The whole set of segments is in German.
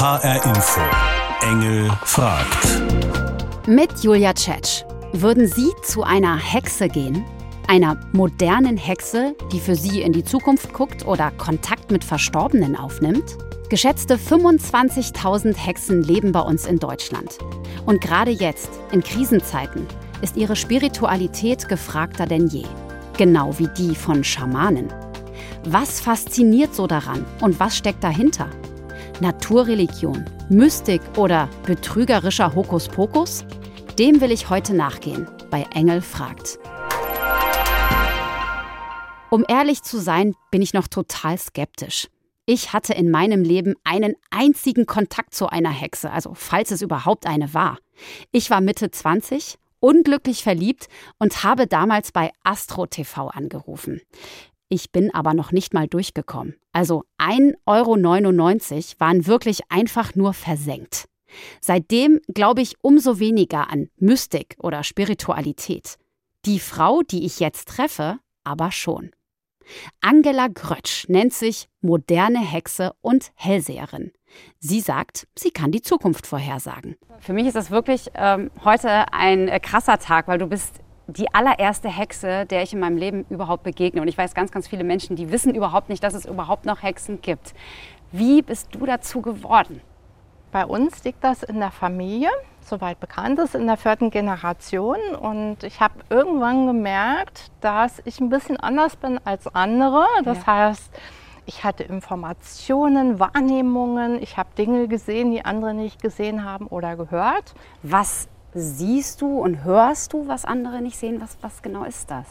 HR Info. Engel fragt. Mit Julia Tschetsch. Würden Sie zu einer Hexe gehen? Einer modernen Hexe, die für Sie in die Zukunft guckt oder Kontakt mit Verstorbenen aufnimmt? Geschätzte 25.000 Hexen leben bei uns in Deutschland. Und gerade jetzt, in Krisenzeiten, ist ihre Spiritualität gefragter denn je. Genau wie die von Schamanen. Was fasziniert so daran und was steckt dahinter? Naturreligion, Mystik oder betrügerischer Hokuspokus? Dem will ich heute nachgehen bei Engel fragt. Um ehrlich zu sein, bin ich noch total skeptisch. Ich hatte in meinem Leben einen einzigen Kontakt zu einer Hexe, also falls es überhaupt eine war. Ich war Mitte 20, unglücklich verliebt und habe damals bei Astro TV angerufen. Ich bin aber noch nicht mal durchgekommen. Also 1,99 Euro waren wirklich einfach nur versenkt. Seitdem glaube ich umso weniger an Mystik oder Spiritualität. Die Frau, die ich jetzt treffe, aber schon. Angela Grötsch nennt sich moderne Hexe und Hellseherin. Sie sagt, sie kann die Zukunft vorhersagen. Für mich ist das wirklich ähm, heute ein äh, krasser Tag, weil du bist die allererste Hexe, der ich in meinem Leben überhaupt begegne. Und ich weiß ganz, ganz viele Menschen, die wissen überhaupt nicht, dass es überhaupt noch Hexen gibt. Wie bist du dazu geworden? Bei uns liegt das in der Familie, soweit bekannt ist, in der vierten Generation. Und ich habe irgendwann gemerkt, dass ich ein bisschen anders bin als andere. Das ja. heißt, ich hatte Informationen, Wahrnehmungen, ich habe Dinge gesehen, die andere nicht gesehen haben oder gehört. Was siehst du und hörst du, was andere nicht sehen? Was, was genau ist das?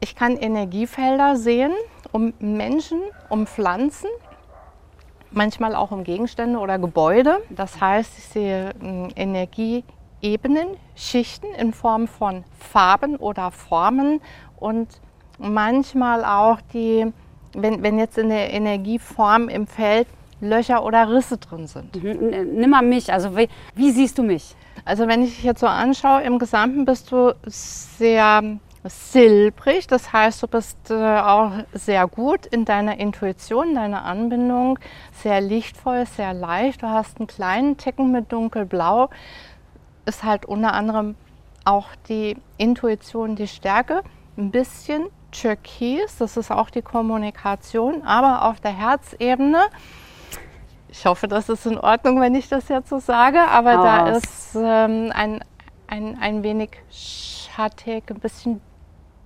Ich kann Energiefelder sehen um Menschen, um Pflanzen, manchmal auch um Gegenstände oder Gebäude. Das heißt, ich sehe hm, Energieebenen, Schichten in Form von Farben oder Formen und manchmal auch die, wenn, wenn jetzt in der Energieform im Feld Löcher oder Risse drin sind. Mhm. Nimm mal mich, also wie, wie siehst du mich? Also wenn ich jetzt so anschaue, im Gesamten bist du sehr silbrig. Das heißt, du bist äh, auch sehr gut in deiner Intuition, deiner Anbindung, sehr lichtvoll, sehr leicht. Du hast einen kleinen Ticken mit dunkelblau. Ist halt unter anderem auch die Intuition, die Stärke. Ein bisschen Türkis, das ist auch die Kommunikation, aber auf der Herzebene. Ich hoffe, das ist in Ordnung, wenn ich das jetzt so sage, aber Aus. da ist ähm, ein, ein, ein wenig schattig, ein bisschen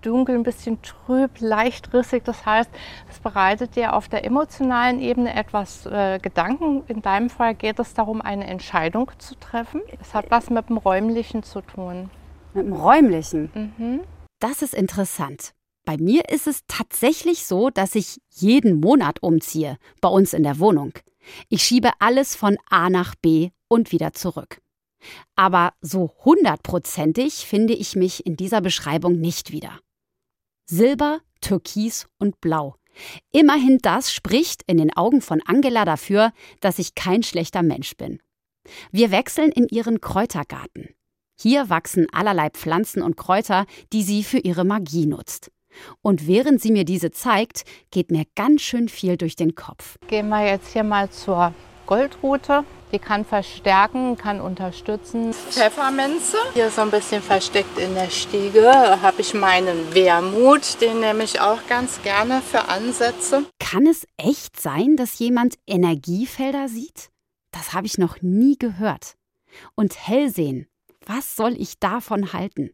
dunkel, ein bisschen trüb, leicht rissig. Das heißt, es bereitet dir auf der emotionalen Ebene etwas äh, Gedanken. In deinem Fall geht es darum, eine Entscheidung zu treffen. Es hat was mit dem Räumlichen zu tun. Mit dem Räumlichen? Mhm. Das ist interessant. Bei mir ist es tatsächlich so, dass ich jeden Monat umziehe, bei uns in der Wohnung. Ich schiebe alles von A nach B und wieder zurück. Aber so hundertprozentig finde ich mich in dieser Beschreibung nicht wieder. Silber, Türkis und Blau. Immerhin das spricht in den Augen von Angela dafür, dass ich kein schlechter Mensch bin. Wir wechseln in ihren Kräutergarten. Hier wachsen allerlei Pflanzen und Kräuter, die sie für ihre Magie nutzt. Und während sie mir diese zeigt, geht mir ganz schön viel durch den Kopf. Gehen wir jetzt hier mal zur Goldrute. Die kann verstärken, kann unterstützen. Pfefferminze, hier so ein bisschen versteckt in der Stiege, habe ich meinen Wermut, den nehme ich auch ganz gerne für Ansätze. Kann es echt sein, dass jemand Energiefelder sieht? Das habe ich noch nie gehört. Und Hellsehen, was soll ich davon halten?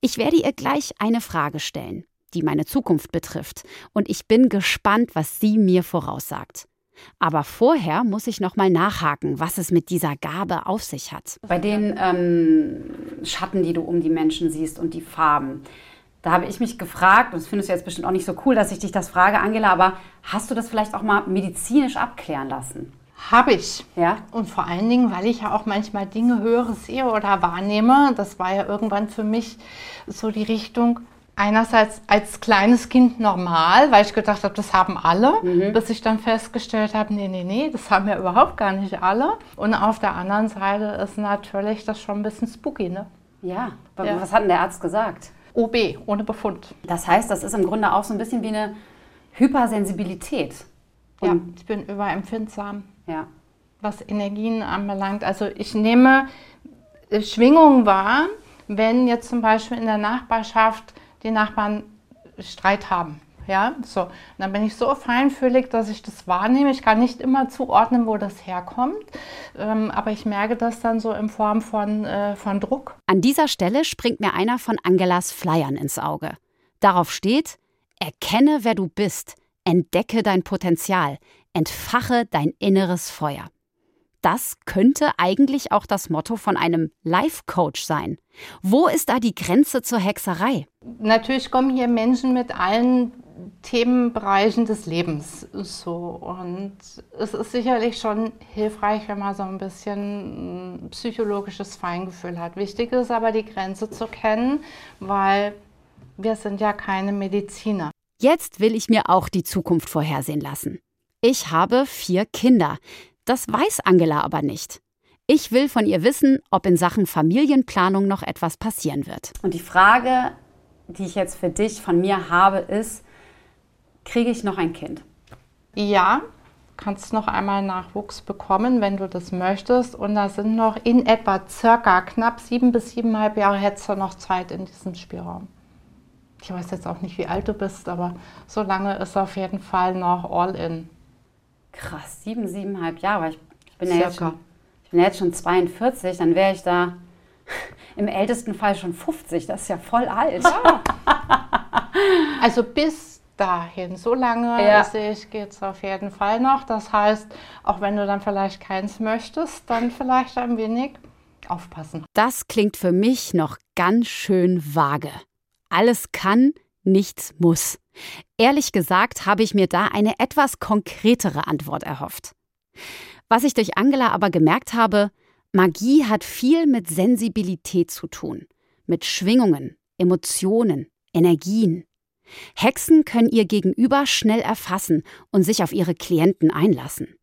Ich werde ihr gleich eine Frage stellen, die meine Zukunft betrifft, und ich bin gespannt, was sie mir voraussagt. Aber vorher muss ich noch mal nachhaken, was es mit dieser Gabe auf sich hat. Bei den ähm, Schatten, die du um die Menschen siehst und die Farben, da habe ich mich gefragt, und das findest du jetzt bestimmt auch nicht so cool, dass ich dich das frage, Angela, aber hast du das vielleicht auch mal medizinisch abklären lassen? Habe ich. Ja. Und vor allen Dingen, weil ich ja auch manchmal Dinge höre, sehe oder wahrnehme. Das war ja irgendwann für mich so die Richtung, einerseits als kleines Kind normal, weil ich gedacht habe, das haben alle, mhm. bis ich dann festgestellt habe, nee, nee, nee, das haben ja überhaupt gar nicht alle. Und auf der anderen Seite ist natürlich das schon ein bisschen spooky, ne? Ja, ja. was hat denn der Arzt gesagt? OB, ohne Befund. Das heißt, das ist im Grunde auch so ein bisschen wie eine Hypersensibilität. Und ja, ich bin überempfindsam. Ja. was Energien anbelangt. Also ich nehme äh, Schwingungen wahr, wenn jetzt zum Beispiel in der Nachbarschaft die Nachbarn Streit haben. Ja, so. Und dann bin ich so feinfühlig, dass ich das wahrnehme. Ich kann nicht immer zuordnen, wo das herkommt, ähm, aber ich merke das dann so in Form von, äh, von Druck. An dieser Stelle springt mir einer von Angelas Flyern ins Auge. Darauf steht: Erkenne, wer du bist, entdecke dein Potenzial, entfache dein inneres Feuer. Das könnte eigentlich auch das Motto von einem Life-Coach sein. Wo ist da die Grenze zur Hexerei? Natürlich kommen hier Menschen mit allen Themenbereichen des Lebens. So. Und es ist sicherlich schon hilfreich, wenn man so ein bisschen psychologisches Feingefühl hat. Wichtig ist aber, die Grenze zu kennen, weil wir sind ja keine Mediziner. Jetzt will ich mir auch die Zukunft vorhersehen lassen. Ich habe vier Kinder. Das weiß Angela aber nicht. Ich will von ihr wissen, ob in Sachen Familienplanung noch etwas passieren wird. Und die Frage, die ich jetzt für dich von mir habe, ist, kriege ich noch ein Kind? Ja, kannst noch einmal Nachwuchs bekommen, wenn du das möchtest. Und da sind noch in etwa circa knapp sieben bis siebeneinhalb Jahre hättest du noch Zeit in diesem Spielraum. Ich weiß jetzt auch nicht, wie alt du bist, aber so lange ist auf jeden Fall noch all in. Krass, sieben, siebeneinhalb Jahre. Ich, ich, bin ja jetzt schon, ich bin ja jetzt schon 42, dann wäre ich da im ältesten Fall schon 50. Das ist ja voll alt. Ja. also bis dahin, so lange ja. ich, geht es auf jeden Fall noch. Das heißt, auch wenn du dann vielleicht keins möchtest, dann vielleicht ein wenig aufpassen. Das klingt für mich noch ganz schön vage. Alles kann, nichts muss. Ehrlich gesagt habe ich mir da eine etwas konkretere Antwort erhofft. Was ich durch Angela aber gemerkt habe, Magie hat viel mit Sensibilität zu tun, mit Schwingungen, Emotionen, Energien. Hexen können ihr Gegenüber schnell erfassen und sich auf ihre Klienten einlassen.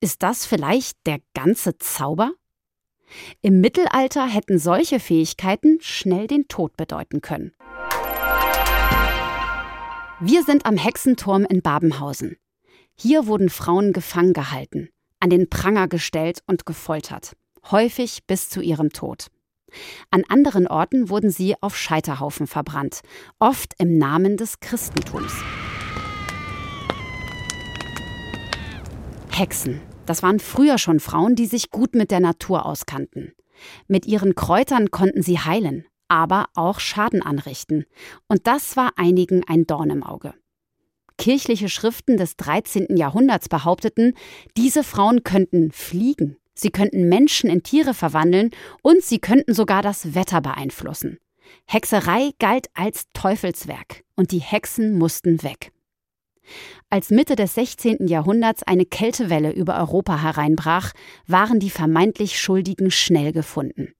Ist das vielleicht der ganze Zauber? Im Mittelalter hätten solche Fähigkeiten schnell den Tod bedeuten können. Wir sind am Hexenturm in Babenhausen. Hier wurden Frauen gefangen gehalten, an den Pranger gestellt und gefoltert, häufig bis zu ihrem Tod. An anderen Orten wurden sie auf Scheiterhaufen verbrannt, oft im Namen des Christentums. Hexen, das waren früher schon Frauen, die sich gut mit der Natur auskannten. Mit ihren Kräutern konnten sie heilen, aber auch Schaden anrichten. Und das war einigen ein Dorn im Auge. Kirchliche Schriften des 13. Jahrhunderts behaupteten, diese Frauen könnten fliegen, sie könnten Menschen in Tiere verwandeln und sie könnten sogar das Wetter beeinflussen. Hexerei galt als Teufelswerk und die Hexen mussten weg. Als Mitte des 16. Jahrhunderts eine Kältewelle über Europa hereinbrach, waren die vermeintlich Schuldigen schnell gefunden.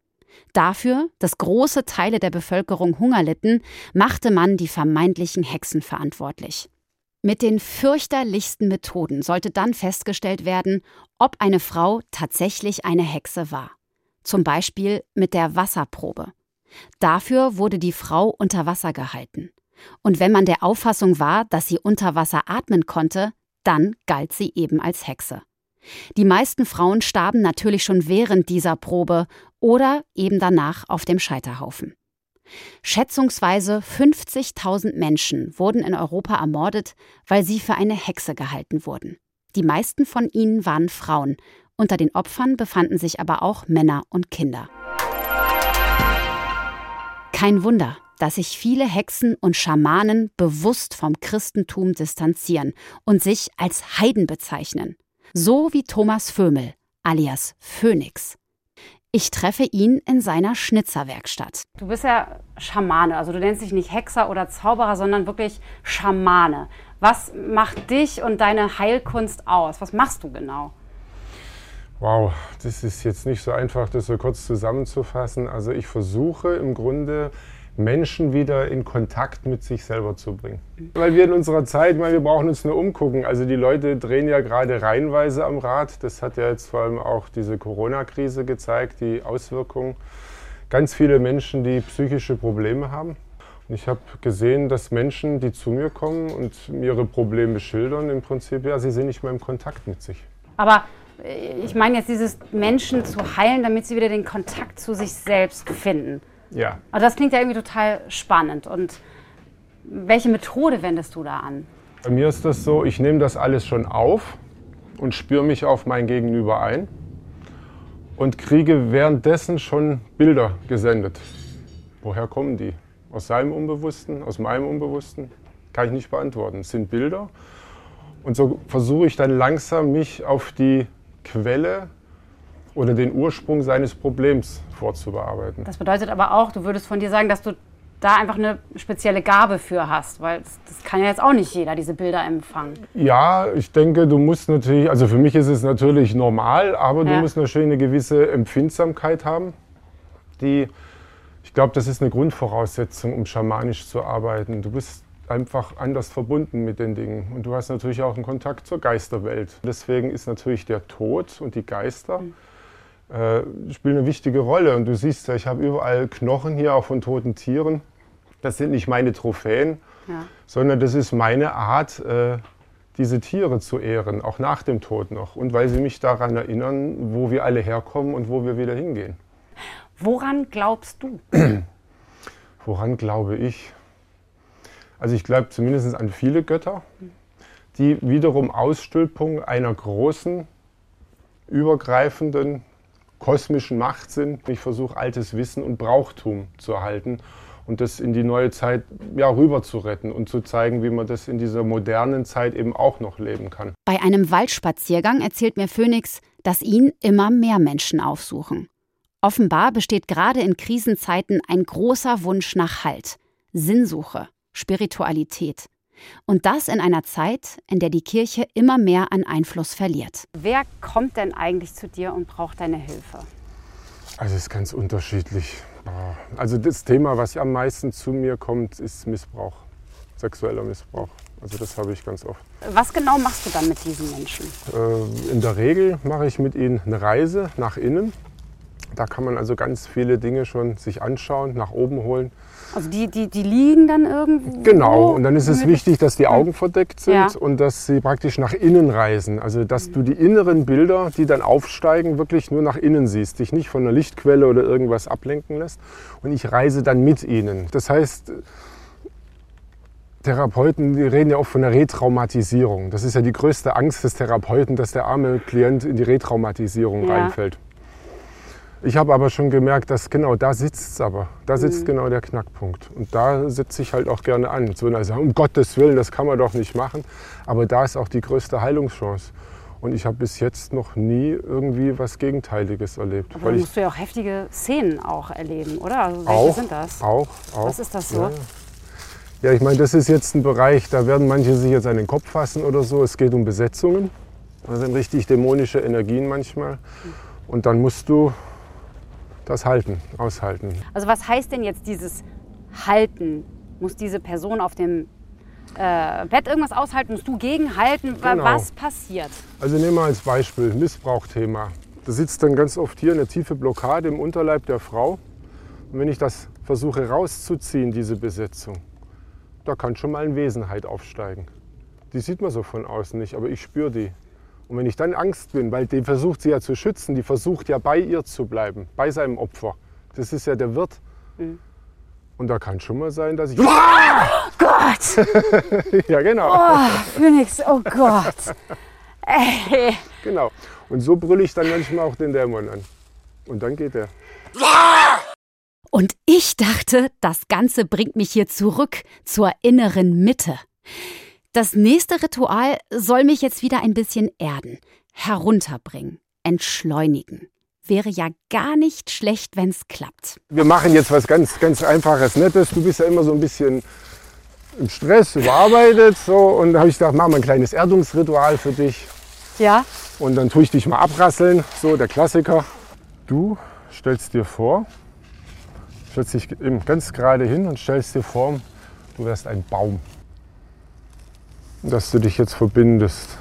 Dafür, dass große Teile der Bevölkerung Hunger litten, machte man die vermeintlichen Hexen verantwortlich. Mit den fürchterlichsten Methoden sollte dann festgestellt werden, ob eine Frau tatsächlich eine Hexe war. Zum Beispiel mit der Wasserprobe. Dafür wurde die Frau unter Wasser gehalten. Und wenn man der Auffassung war, dass sie unter Wasser atmen konnte, dann galt sie eben als Hexe. Die meisten Frauen starben natürlich schon während dieser Probe oder eben danach auf dem Scheiterhaufen. Schätzungsweise 50.000 Menschen wurden in Europa ermordet, weil sie für eine Hexe gehalten wurden. Die meisten von ihnen waren Frauen, unter den Opfern befanden sich aber auch Männer und Kinder. Kein Wunder, dass sich viele Hexen und Schamanen bewusst vom Christentum distanzieren und sich als Heiden bezeichnen so wie Thomas Vömel, alias Phoenix. Ich treffe ihn in seiner Schnitzerwerkstatt. Du bist ja Schamane, also du nennst dich nicht Hexer oder Zauberer, sondern wirklich Schamane. Was macht dich und deine Heilkunst aus? Was machst du genau? Wow, das ist jetzt nicht so einfach, das so kurz zusammenzufassen. Also ich versuche im Grunde Menschen wieder in Kontakt mit sich selber zu bringen. Weil wir in unserer Zeit, meine, wir brauchen uns nur umgucken. Also die Leute drehen ja gerade reihenweise am Rad. Das hat ja jetzt vor allem auch diese Corona-Krise gezeigt, die Auswirkungen. Ganz viele Menschen, die psychische Probleme haben. Und ich habe gesehen, dass Menschen, die zu mir kommen und ihre Probleme schildern, im Prinzip, ja, sie sind nicht mehr im Kontakt mit sich. Aber ich meine jetzt dieses Menschen zu heilen, damit sie wieder den Kontakt zu sich selbst finden. Ja. Aber das klingt ja irgendwie total spannend. Und welche Methode wendest du da an? Bei mir ist das so, ich nehme das alles schon auf und spüre mich auf mein Gegenüber ein und kriege währenddessen schon Bilder gesendet. Woher kommen die? Aus seinem Unbewussten, aus meinem Unbewussten? Kann ich nicht beantworten. Es sind Bilder. Und so versuche ich dann langsam mich auf die Quelle oder den Ursprung seines Problems vorzubearbeiten. Das bedeutet aber auch, du würdest von dir sagen, dass du da einfach eine spezielle Gabe für hast, weil das, das, kann ja jetzt auch nicht jeder, diese Bilder empfangen. Ja, ich denke, du musst natürlich, also für mich ist es natürlich normal, aber ja. du musst natürlich eine gewisse Empfindsamkeit haben, die, ich glaube, das ist eine Grundvoraussetzung, um schamanisch zu arbeiten. Du bist einfach anders verbunden mit den Dingen und du hast natürlich auch einen Kontakt zur Geisterwelt. Deswegen ist natürlich der Tod und die Geister mhm äh, spielen eine wichtige Rolle. Und du siehst ja, ich habe überall Knochen hier, auch von toten Tieren. Das sind nicht meine Trophäen, ja. sondern das ist meine Art, äh, diese Tiere zu ehren, auch nach dem Tod noch. Und weil sie mich daran erinnern, wo wir alle herkommen und wo wir wieder hingehen. Woran glaubst du? Woran glaube ich? Also ich glaube zumindest an viele Götter, die wiederum Ausstülpung einer großen, übergreifenden kosmischen Macht sind. Ich versuche altes Wissen und Brauchtum zu erhalten und das in die neue Zeit ja, rüber zu retten und zu zeigen, wie man das in dieser modernen Zeit eben auch noch leben kann. Bei einem Waldspaziergang erzählt mir Phoenix, dass ihn immer mehr Menschen aufsuchen. Offenbar besteht gerade in Krisenzeiten ein großer Wunsch nach Halt, Sinnsuche, Spiritualität. Und das in einer Zeit, in der die Kirche immer mehr an Einfluss verliert. Wer kommt denn eigentlich zu dir und braucht deine Hilfe? Also es ist ganz unterschiedlich. Also das Thema, was am meisten zu mir kommt, ist Missbrauch, sexueller Missbrauch. Also das habe ich ganz oft. Was genau machst du dann mit diesen Menschen? Äh, in der Regel mache ich mit ihnen eine Reise nach innen. Da kann man also ganz viele Dinge schon sich anschauen, nach oben holen. Also die, die, die liegen dann irgendwo? Genau, und dann ist es wichtig, dass die Augen verdeckt sind ja. und dass sie praktisch nach innen reisen. Also dass du die inneren Bilder, die dann aufsteigen, wirklich nur nach innen siehst, dich nicht von einer Lichtquelle oder irgendwas ablenken lässt. Und ich reise dann mit ihnen. Das heißt, Therapeuten, die reden ja auch von der Retraumatisierung. Das ist ja die größte Angst des Therapeuten, dass der arme Klient in die Retraumatisierung ja. reinfällt. Ich habe aber schon gemerkt, dass genau da sitzt es aber. Da sitzt mhm. genau der Knackpunkt. Und da sitze ich halt auch gerne an. So, also, um Gottes Willen, das kann man doch nicht machen. Aber da ist auch die größte Heilungschance. Und ich habe bis jetzt noch nie irgendwie was Gegenteiliges erlebt. Aber dann musst du ja auch heftige Szenen auch erleben, oder? Also welche auch, sind das? Auch, auch. Was ist das so? Ja, ja ich meine, das ist jetzt ein Bereich, da werden manche sich jetzt an den Kopf fassen oder so. Es geht um Besetzungen. Das sind richtig dämonische Energien manchmal. Mhm. Und dann musst du das Halten, aushalten. Also was heißt denn jetzt dieses Halten? Muss diese Person auf dem äh, Bett irgendwas aushalten? Musst du gegenhalten? Genau. Was passiert? Also nehmen wir als Beispiel Missbrauchthema. Da sitzt dann ganz oft hier eine tiefe Blockade im Unterleib der Frau. Und wenn ich das versuche rauszuziehen, diese Besetzung, da kann schon mal eine Wesenheit aufsteigen. Die sieht man so von außen nicht, aber ich spüre die. Und wenn ich dann Angst bin, weil die versucht sie ja zu schützen, die versucht ja bei ihr zu bleiben, bei seinem Opfer. Das ist ja der Wirt. Mhm. Und da kann schon mal sein, dass ich. Oh Gott! ja, genau. Oh, Phoenix, oh Gott. Ey. Genau. Und so brülle ich dann manchmal auch den Dämon an. Und dann geht er. Und ich dachte, das Ganze bringt mich hier zurück zur inneren Mitte. Das nächste Ritual soll mich jetzt wieder ein bisschen erden, herunterbringen, entschleunigen. Wäre ja gar nicht schlecht, wenn es klappt. Wir machen jetzt was ganz, ganz Einfaches, Nettes. Du bist ja immer so ein bisschen im Stress, überarbeitet. So. Und da habe ich gedacht, machen wir ein kleines Erdungsritual für dich. Ja. Und dann tue ich dich mal abrasseln. So, der Klassiker. Du stellst dir vor, stellst dich ganz gerade hin und stellst dir vor, du wärst ein Baum dass du dich jetzt verbindest.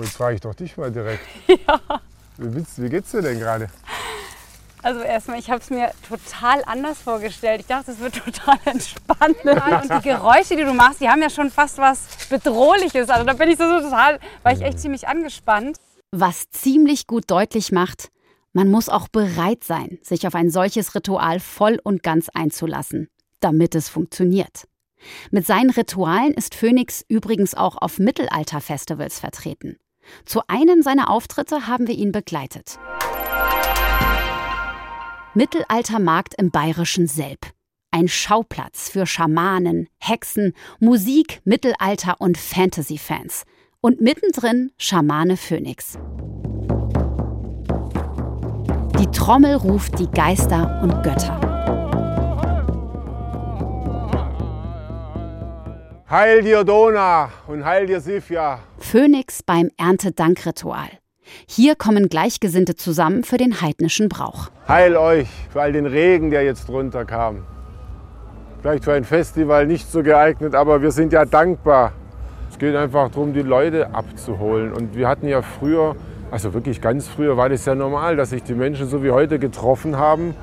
Jetzt frage ich doch dich mal direkt. Ja. Wie, wie geht's dir denn gerade? Also erstmal, ich habe es mir total anders vorgestellt. Ich dachte, es wird total entspannt. Und die Geräusche, die du machst, die haben ja schon fast was Bedrohliches. Also da bin ich so, so total, war ich echt ziemlich angespannt. Was ziemlich gut deutlich macht, man muss auch bereit sein, sich auf ein solches Ritual voll und ganz einzulassen, damit es funktioniert. Mit seinen Ritualen ist Phoenix übrigens auch auf Mittelalterfestivals vertreten. Zu einem seiner Auftritte haben wir ihn begleitet. Mittelaltermarkt im bayerischen Selb. Ein Schauplatz für Schamanen, Hexen, Musik, Mittelalter und Fantasy-Fans. Und mittendrin Schamane Phoenix. Die Trommel ruft die Geister und Götter. Heil dir Dona und heil dir Sifia. Phönix beim Erntedankritual. Hier kommen Gleichgesinnte zusammen für den heidnischen Brauch. Heil euch für all den Regen, der jetzt runterkam. Vielleicht für ein Festival nicht so geeignet, aber wir sind ja dankbar. Es geht einfach darum, die Leute abzuholen. Und wir hatten ja früher, also wirklich ganz früher, war das ja normal, dass sich die Menschen so wie heute getroffen haben.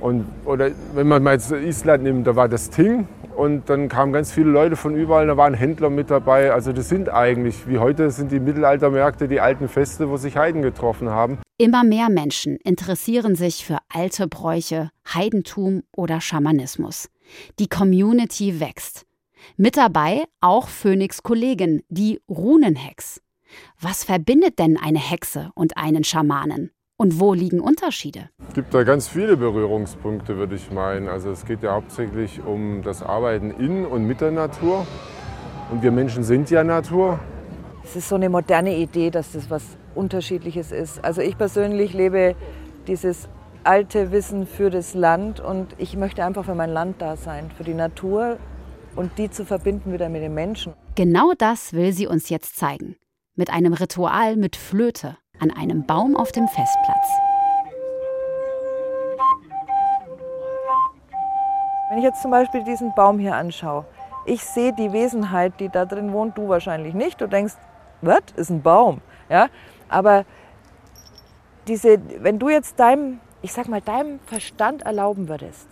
Und, oder wenn man mal jetzt Island nimmt, da war das Ting und dann kamen ganz viele Leute von überall, da waren Händler mit dabei. Also das sind eigentlich, wie heute sind die Mittelaltermärkte, die alten Feste, wo sich Heiden getroffen haben. Immer mehr Menschen interessieren sich für alte Bräuche, Heidentum oder Schamanismus. Die Community wächst. Mit dabei auch Phoenix Kollegin, die Runenhex. Was verbindet denn eine Hexe und einen Schamanen? Und wo liegen Unterschiede? Es gibt da ganz viele Berührungspunkte, würde ich meinen. Also es geht ja hauptsächlich um das Arbeiten in und mit der Natur. Und wir Menschen sind ja Natur. Es ist so eine moderne Idee, dass das was Unterschiedliches ist. Also ich persönlich lebe dieses alte Wissen für das Land und ich möchte einfach für mein Land da sein, für die Natur und die zu verbinden wieder mit den Menschen. Genau das will sie uns jetzt zeigen. Mit einem Ritual mit Flöte an einem Baum auf dem Festplatz. Wenn ich jetzt zum Beispiel diesen Baum hier anschaue, ich sehe die Wesenheit, die da drin wohnt, du wahrscheinlich nicht. Du denkst, was ist ein Baum? Ja? Aber diese, wenn du jetzt deinem, ich sag mal, deinem Verstand erlauben würdest,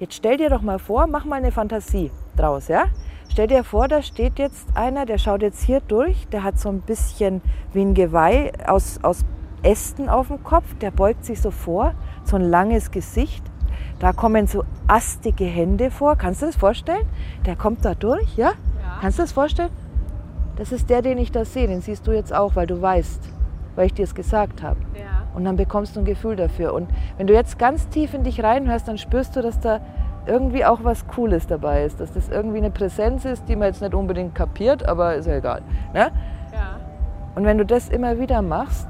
jetzt stell dir doch mal vor, mach mal eine Fantasie draus, ja? Stell dir vor, da steht jetzt einer, der schaut jetzt hier durch, der hat so ein bisschen wie ein Geweih aus, aus Ästen auf dem Kopf, der beugt sich so vor, so ein langes Gesicht. Da kommen so astige Hände vor. Kannst du das vorstellen? Der kommt da durch, ja? ja. Kannst du das vorstellen? Das ist der, den ich da sehe. Den siehst du jetzt auch, weil du weißt, weil ich dir es gesagt habe. Ja. Und dann bekommst du ein Gefühl dafür. Und wenn du jetzt ganz tief in dich reinhörst, dann spürst du, dass da irgendwie auch was Cooles dabei ist, dass das irgendwie eine Präsenz ist, die man jetzt nicht unbedingt kapiert, aber ist ja egal. Ne? Ja. Und wenn du das immer wieder machst,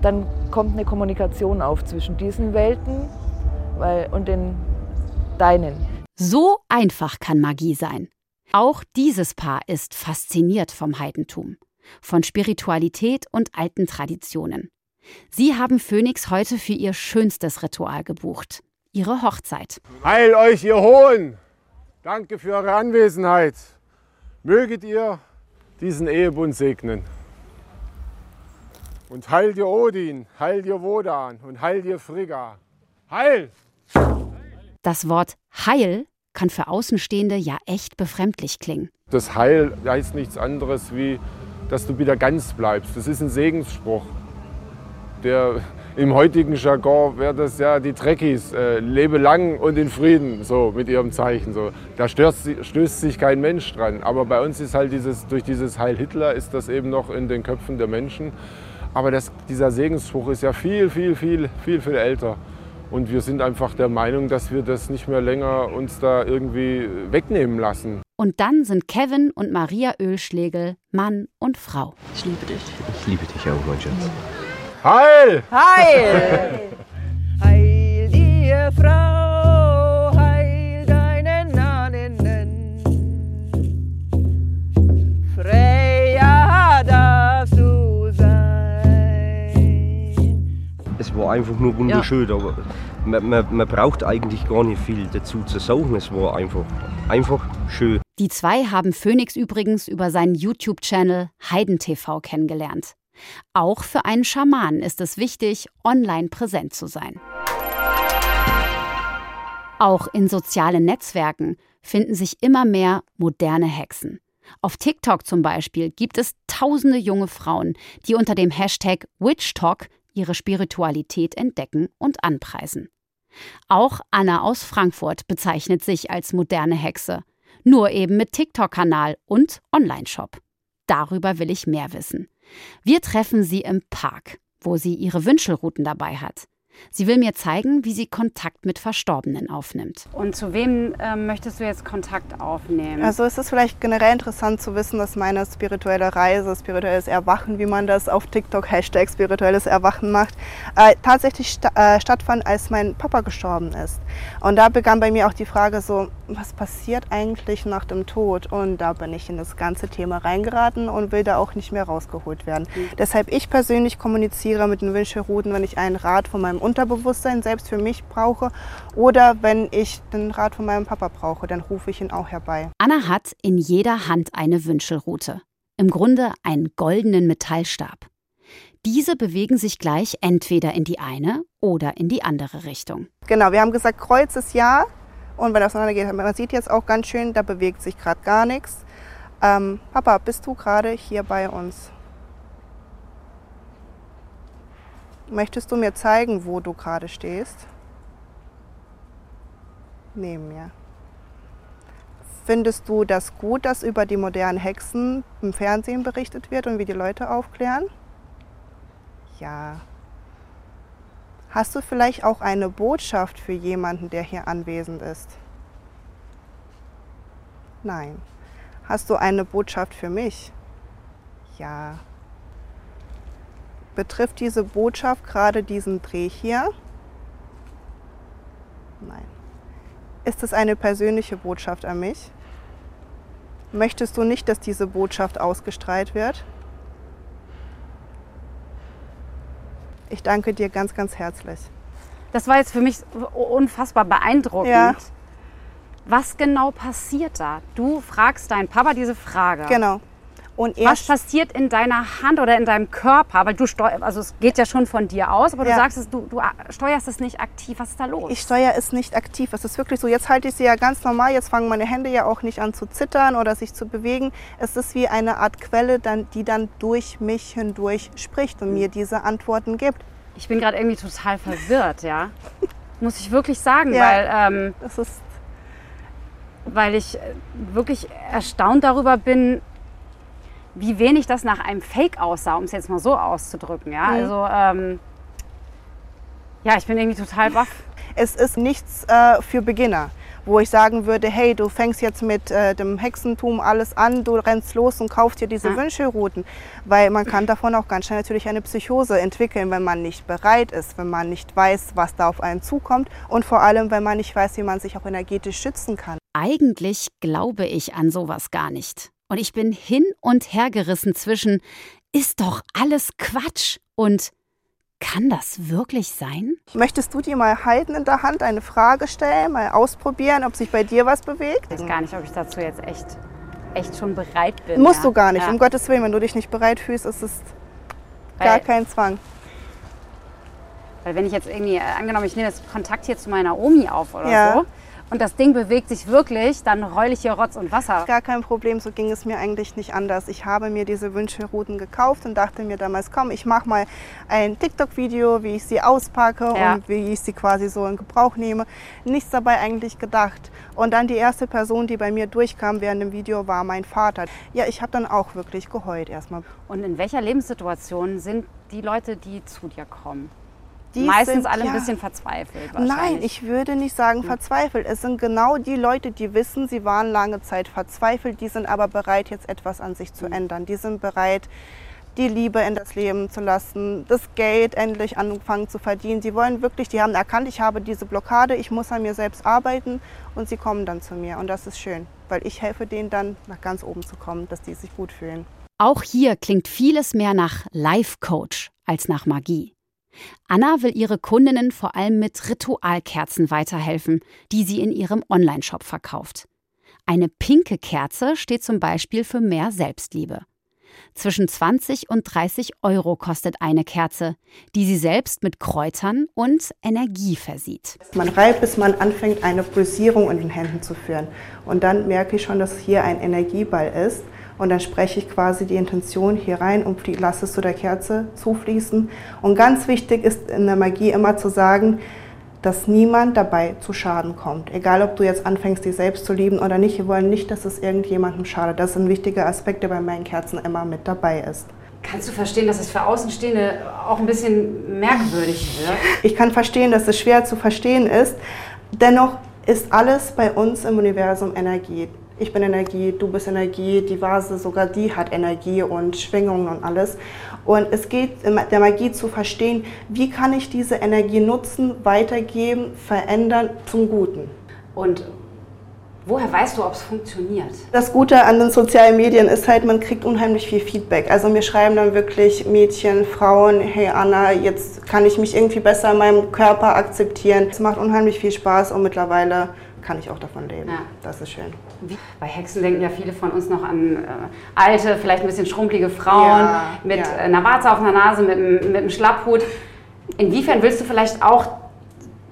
dann kommt eine Kommunikation auf zwischen diesen Welten weil, und den deinen. So einfach kann Magie sein. Auch dieses Paar ist fasziniert vom Heidentum, von Spiritualität und alten Traditionen. Sie haben Phoenix heute für ihr schönstes Ritual gebucht ihre Hochzeit. Heil euch, ihr Hohen! Danke für eure Anwesenheit. Möget ihr diesen Ehebund segnen. Und heil dir Odin, heil dir Wodan und heil dir Frigga. Heil! Das Wort Heil kann für Außenstehende ja echt befremdlich klingen. Das Heil heißt nichts anderes wie, dass du wieder ganz bleibst. Das ist ein Segensspruch, der im heutigen Jargon wäre das ja die Trekkies, äh, lebe lang und in Frieden, so mit ihrem Zeichen. So. Da stößt, stößt sich kein Mensch dran. Aber bei uns ist halt dieses, durch dieses Heil Hitler ist das eben noch in den Köpfen der Menschen. Aber das, dieser Segensspruch ist ja viel, viel, viel, viel, viel älter. Und wir sind einfach der Meinung, dass wir das nicht mehr länger uns da irgendwie wegnehmen lassen. Und dann sind Kevin und Maria Ölschlegel Mann und Frau. Ich liebe dich. Ich liebe dich auch, mein Schatz. Heil! Heil! heil dir, Frau, heil deinen Ahnen. Freya darfst du sein. Es war einfach nur wunderschön. Ja. Aber man, man, man braucht eigentlich gar nicht viel dazu zu sagen. Es war einfach, einfach schön. Die zwei haben Phoenix übrigens über seinen YouTube-Channel HeidenTV kennengelernt. Auch für einen Schaman ist es wichtig, online präsent zu sein. Auch in sozialen Netzwerken finden sich immer mehr moderne Hexen. Auf TikTok zum Beispiel gibt es tausende junge Frauen, die unter dem Hashtag WitchTalk ihre Spiritualität entdecken und anpreisen. Auch Anna aus Frankfurt bezeichnet sich als moderne Hexe, nur eben mit TikTok-Kanal und Online-Shop. Darüber will ich mehr wissen. Wir treffen sie im Park, wo sie ihre Wünschelrouten dabei hat. Sie will mir zeigen, wie sie Kontakt mit Verstorbenen aufnimmt. Und zu wem äh, möchtest du jetzt Kontakt aufnehmen? Also es ist vielleicht generell interessant zu wissen, dass meine spirituelle Reise, spirituelles Erwachen, wie man das auf TikTok Hashtag spirituelles Erwachen macht, äh, tatsächlich sta äh, stattfand, als mein Papa gestorben ist. Und da begann bei mir auch die Frage so, was passiert eigentlich nach dem Tod? Und da bin ich in das ganze Thema reingeraten und will da auch nicht mehr rausgeholt werden. Mhm. Deshalb ich persönlich kommuniziere mit den Wünschelrouten, wenn ich einen Rat von meinem Unterbewusstsein selbst für mich brauche oder wenn ich den Rat von meinem Papa brauche, dann rufe ich ihn auch herbei. Anna hat in jeder Hand eine Wünschelrute. Im Grunde einen goldenen Metallstab. Diese bewegen sich gleich entweder in die eine oder in die andere Richtung. Genau, wir haben gesagt, Kreuz ist ja und wenn das auseinander geht, man sieht jetzt auch ganz schön, da bewegt sich gerade gar nichts. Ähm, Papa, bist du gerade hier bei uns? Möchtest du mir zeigen, wo du gerade stehst? Neben mir. Findest du das gut, dass über die modernen Hexen im Fernsehen berichtet wird und wie die Leute aufklären? Ja. Hast du vielleicht auch eine Botschaft für jemanden, der hier anwesend ist? Nein. Hast du eine Botschaft für mich? Ja. Betrifft diese Botschaft gerade diesen Dreh hier? Nein. Ist es eine persönliche Botschaft an mich? Möchtest du nicht, dass diese Botschaft ausgestrahlt wird? Ich danke dir ganz, ganz herzlich. Das war jetzt für mich unfassbar beeindruckend. Ja. Was genau passiert da? Du fragst deinen Papa diese Frage. Genau. Und Was passiert in deiner Hand oder in deinem Körper? Weil du steuerst, also es geht ja schon von dir aus, aber ja. du sagst, du, du steuerst es nicht aktiv. Was ist da los? Ich steuere es nicht aktiv. Es ist wirklich so, jetzt halte ich sie ja ganz normal, jetzt fangen meine Hände ja auch nicht an zu zittern oder sich zu bewegen. Es ist wie eine Art Quelle, die dann durch mich hindurch spricht und mir diese Antworten gibt. Ich bin gerade irgendwie total verwirrt, ja. Muss ich wirklich sagen, ja, weil, ähm, das ist weil ich wirklich erstaunt darüber bin, wie wenig das nach einem Fake aussah, um es jetzt mal so auszudrücken. Ja? Mhm. Also ähm, ja, ich bin irgendwie total baff. Es ist nichts äh, für Beginner, wo ich sagen würde, hey, du fängst jetzt mit äh, dem Hexentum alles an, du rennst los und kaufst dir diese ja. Wünschelrouten, weil man kann davon auch ganz schnell natürlich eine Psychose entwickeln, wenn man nicht bereit ist, wenn man nicht weiß, was da auf einen zukommt und vor allem, wenn man nicht weiß, wie man sich auch energetisch schützen kann. Eigentlich glaube ich an sowas gar nicht. Und ich bin hin und her gerissen zwischen, ist doch alles Quatsch und kann das wirklich sein? Möchtest du die mal halten in der Hand, eine Frage stellen, mal ausprobieren, ob sich bei dir was bewegt? Ich weiß gar nicht, ob ich dazu jetzt echt, echt schon bereit bin. Musst ja. du gar nicht, ja. um Gottes Willen. Wenn du dich nicht bereit fühlst, ist es weil, gar kein Zwang. Weil wenn ich jetzt irgendwie, angenommen, ich nehme jetzt Kontakt hier zu meiner Omi auf oder ja. so, und das Ding bewegt sich wirklich, dann heule ich hier Rotz und Wasser. Gar kein Problem, so ging es mir eigentlich nicht anders. Ich habe mir diese Wünschelrouten gekauft und dachte mir damals, komm, ich mache mal ein TikTok-Video, wie ich sie auspacke ja. und wie ich sie quasi so in Gebrauch nehme. Nichts dabei eigentlich gedacht. Und dann die erste Person, die bei mir durchkam während dem Video, war mein Vater. Ja, ich habe dann auch wirklich geheult erstmal. Und in welcher Lebenssituation sind die Leute, die zu dir kommen? Die meistens sind, alle ein bisschen verzweifelt. Nein, ich würde nicht sagen hm. verzweifelt. Es sind genau die Leute, die wissen, sie waren lange Zeit verzweifelt, die sind aber bereit, jetzt etwas an sich zu hm. ändern. Die sind bereit, die Liebe in das Leben zu lassen, das Geld endlich anfangen zu verdienen. Sie wollen wirklich, die haben erkannt, ich habe diese Blockade, ich muss an mir selbst arbeiten und sie kommen dann zu mir. Und das ist schön, weil ich helfe denen dann, nach ganz oben zu kommen, dass die sich gut fühlen. Auch hier klingt vieles mehr nach Life Coach als nach Magie. Anna will ihre Kundinnen vor allem mit Ritualkerzen weiterhelfen, die sie in ihrem Onlineshop verkauft. Eine pinke Kerze steht zum Beispiel für mehr Selbstliebe. Zwischen 20 und 30 Euro kostet eine Kerze, die sie selbst mit Kräutern und Energie versieht. Man reibt, bis man anfängt, eine Pulsierung in den Händen zu führen. Und dann merke ich schon, dass hier ein Energieball ist. Und dann spreche ich quasi die Intention hier rein und lasse es zu der Kerze zufließen. Und ganz wichtig ist in der Magie immer zu sagen, dass niemand dabei zu Schaden kommt. Egal, ob du jetzt anfängst, dich selbst zu lieben oder nicht, wir wollen nicht, dass es irgendjemandem schadet. Das ist ein wichtiger Aspekt, der bei meinen Kerzen immer mit dabei ist. Kannst du verstehen, dass es für Außenstehende auch ein bisschen merkwürdig wird? Ich kann verstehen, dass es schwer zu verstehen ist. Dennoch ist alles bei uns im Universum Energie ich bin Energie, du bist Energie, die Vase, sogar die hat Energie und Schwingungen und alles. Und es geht der Magie zu verstehen, wie kann ich diese Energie nutzen, weitergeben, verändern zum Guten. Und Woher weißt du, ob es funktioniert? Das Gute an den sozialen Medien ist halt, man kriegt unheimlich viel Feedback. Also mir schreiben dann wirklich Mädchen, Frauen, hey Anna, jetzt kann ich mich irgendwie besser in meinem Körper akzeptieren. Es macht unheimlich viel Spaß und mittlerweile kann ich auch davon leben. Ja. Das ist schön. Bei Hexen denken ja viele von uns noch an äh, alte, vielleicht ein bisschen schrumpelige Frauen ja, mit ja. einer Warze auf der Nase, mit, mit einem Schlapphut. Inwiefern willst du vielleicht auch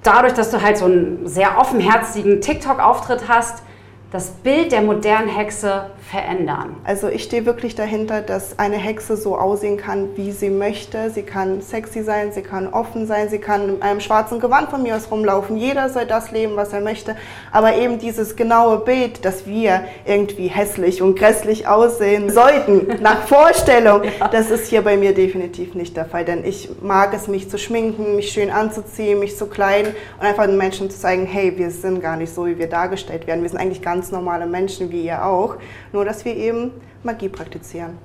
dadurch, dass du halt so einen sehr offenherzigen TikTok-Auftritt hast, das Bild der modernen Hexe verändern? Also ich stehe wirklich dahinter, dass eine Hexe so aussehen kann, wie sie möchte. Sie kann sexy sein, sie kann offen sein, sie kann in einem schwarzen Gewand von mir aus rumlaufen. Jeder soll das leben, was er möchte. Aber eben dieses genaue Bild, dass wir irgendwie hässlich und grässlich aussehen sollten, nach Vorstellung, ja. das ist hier bei mir definitiv nicht der Fall. Denn ich mag es, mich zu schminken, mich schön anzuziehen, mich zu kleiden und einfach den Menschen zu zeigen, hey, wir sind gar nicht so, wie wir dargestellt werden. Wir sind eigentlich ganz normale Menschen, wie ihr auch. Nur nur dass wir eben Magie praktizieren.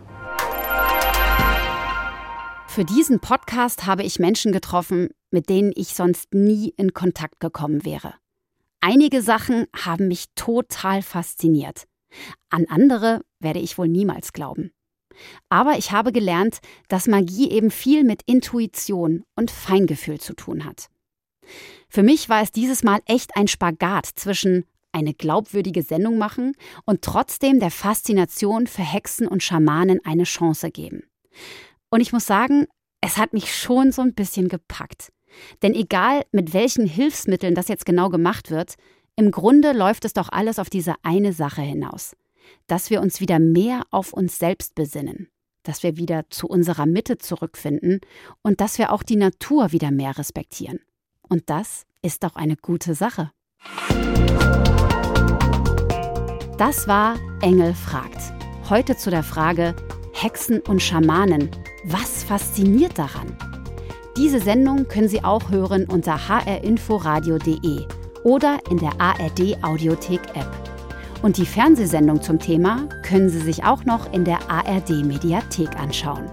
Für diesen Podcast habe ich Menschen getroffen, mit denen ich sonst nie in Kontakt gekommen wäre. Einige Sachen haben mich total fasziniert. An andere werde ich wohl niemals glauben. Aber ich habe gelernt, dass Magie eben viel mit Intuition und Feingefühl zu tun hat. Für mich war es dieses Mal echt ein Spagat zwischen eine glaubwürdige Sendung machen und trotzdem der Faszination für Hexen und Schamanen eine Chance geben. Und ich muss sagen, es hat mich schon so ein bisschen gepackt. Denn egal, mit welchen Hilfsmitteln das jetzt genau gemacht wird, im Grunde läuft es doch alles auf diese eine Sache hinaus. Dass wir uns wieder mehr auf uns selbst besinnen, dass wir wieder zu unserer Mitte zurückfinden und dass wir auch die Natur wieder mehr respektieren. Und das ist doch eine gute Sache. Das war Engel fragt. Heute zu der Frage Hexen und Schamanen. Was fasziniert daran? Diese Sendung können Sie auch hören unter hrinforadio.de oder in der ARD Audiothek App. Und die Fernsehsendung zum Thema können Sie sich auch noch in der ARD Mediathek anschauen.